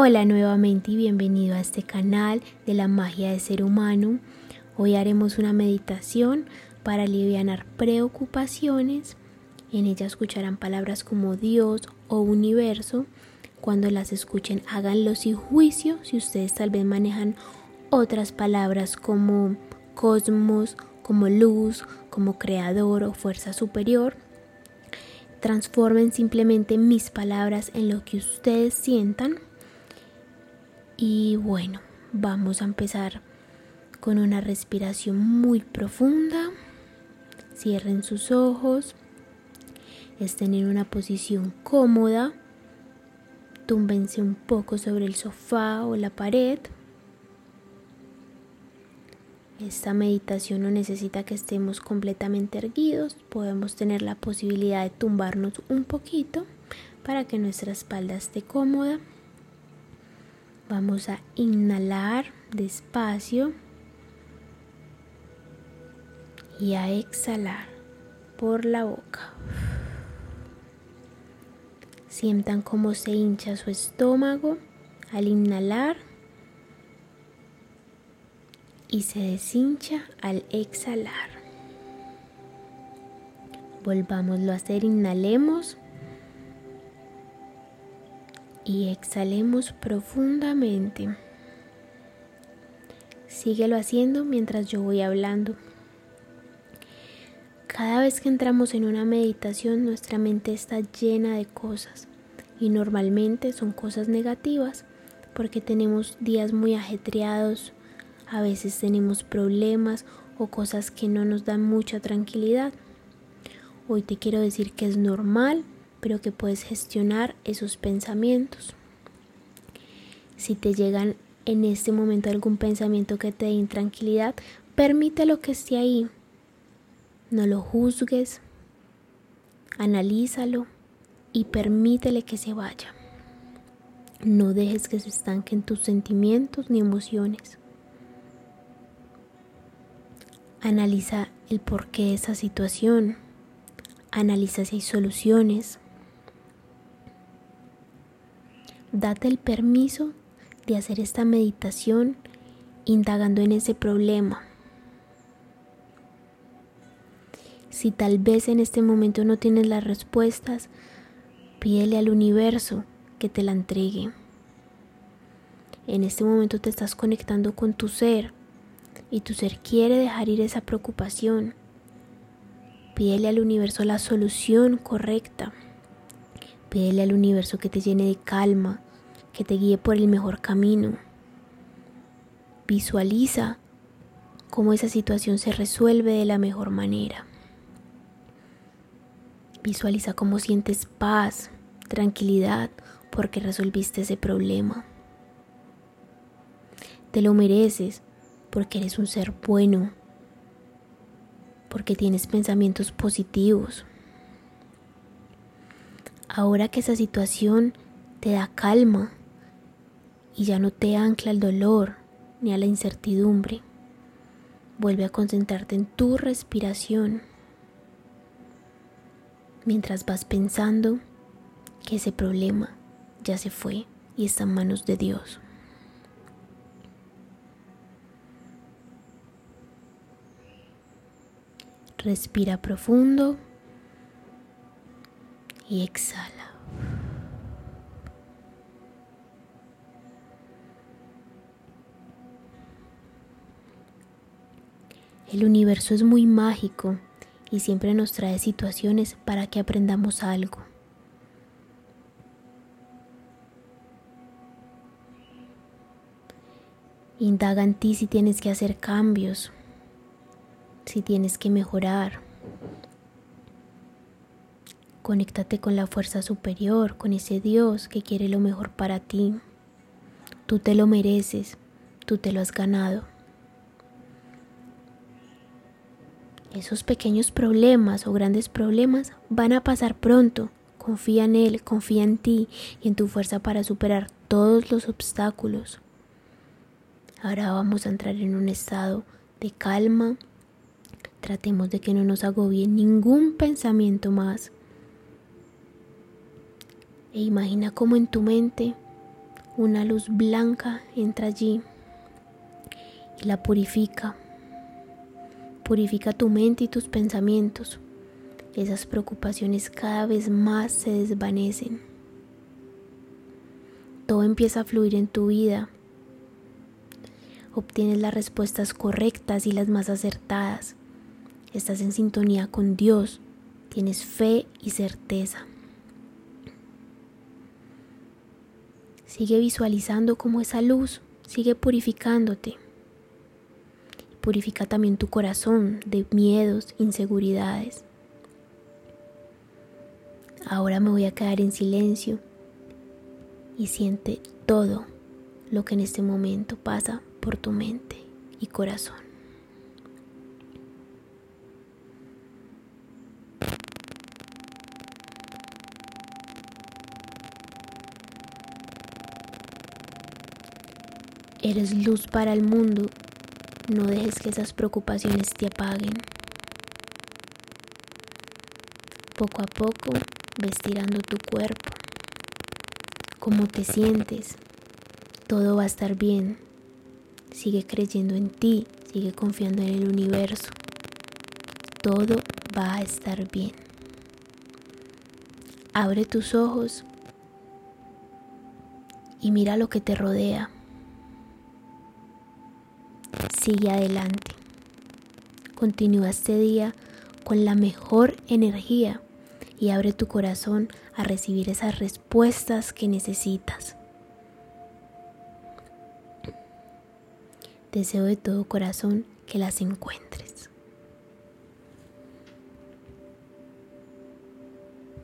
Hola nuevamente y bienvenido a este canal de la magia de ser humano. Hoy haremos una meditación para aliviar preocupaciones. En ella escucharán palabras como Dios o universo. Cuando las escuchen, háganlo sin juicio. Si ustedes tal vez manejan otras palabras como cosmos, como luz, como creador o fuerza superior, transformen simplemente mis palabras en lo que ustedes sientan y bueno, vamos a empezar con una respiración muy profunda. Cierren sus ojos. Estén en una posición cómoda. Túmbense un poco sobre el sofá o la pared. Esta meditación no necesita que estemos completamente erguidos. Podemos tener la posibilidad de tumbarnos un poquito para que nuestra espalda esté cómoda. Vamos a inhalar despacio y a exhalar por la boca. Sientan cómo se hincha su estómago al inhalar y se deshincha al exhalar. Volvámoslo a hacer, inhalemos y exhalemos profundamente. Síguelo haciendo mientras yo voy hablando. Cada vez que entramos en una meditación nuestra mente está llena de cosas y normalmente son cosas negativas porque tenemos días muy ajetreados, a veces tenemos problemas o cosas que no nos dan mucha tranquilidad. Hoy te quiero decir que es normal pero que puedes gestionar esos pensamientos. Si te llegan en este momento algún pensamiento que te dé intranquilidad, permítelo que esté ahí. No lo juzgues, analízalo y permítele que se vaya. No dejes que se estanquen tus sentimientos ni emociones. Analiza el porqué de esa situación. Analiza si hay soluciones. Date el permiso de hacer esta meditación indagando en ese problema. Si tal vez en este momento no tienes las respuestas, pídele al universo que te la entregue. En este momento te estás conectando con tu ser y tu ser quiere dejar ir esa preocupación. Pídele al universo la solución correcta. Pídele al universo que te llene de calma, que te guíe por el mejor camino. Visualiza cómo esa situación se resuelve de la mejor manera. Visualiza cómo sientes paz, tranquilidad, porque resolviste ese problema. Te lo mereces porque eres un ser bueno, porque tienes pensamientos positivos, Ahora que esa situación te da calma y ya no te ancla al dolor ni a la incertidumbre, vuelve a concentrarte en tu respiración mientras vas pensando que ese problema ya se fue y está en manos de Dios. Respira profundo y exhala. El universo es muy mágico y siempre nos trae situaciones para que aprendamos algo. Indaga en ti si tienes que hacer cambios, si tienes que mejorar. Conéctate con la fuerza superior, con ese Dios que quiere lo mejor para ti. Tú te lo mereces, tú te lo has ganado. Esos pequeños problemas o grandes problemas van a pasar pronto. Confía en Él, confía en ti y en tu fuerza para superar todos los obstáculos. Ahora vamos a entrar en un estado de calma. Tratemos de que no nos agobie ningún pensamiento más e imagina cómo en tu mente una luz blanca entra allí y la purifica. Purifica tu mente y tus pensamientos. Esas preocupaciones cada vez más se desvanecen. Todo empieza a fluir en tu vida. Obtienes las respuestas correctas y las más acertadas. Estás en sintonía con Dios. Tienes fe y certeza. Sigue visualizando cómo esa luz sigue purificándote. Purifica también tu corazón de miedos, inseguridades. Ahora me voy a quedar en silencio y siente todo lo que en este momento pasa por tu mente y corazón. Eres luz para el mundo. No dejes que esas preocupaciones te apaguen. Poco a poco ves tirando tu cuerpo. Cómo te sientes. Todo va a estar bien. Sigue creyendo en ti. Sigue confiando en el universo. Todo va a estar bien. Abre tus ojos y mira lo que te rodea. Sigue adelante. Continúa este día con la mejor energía y abre tu corazón a recibir esas respuestas que necesitas. Deseo de todo corazón que las encuentres.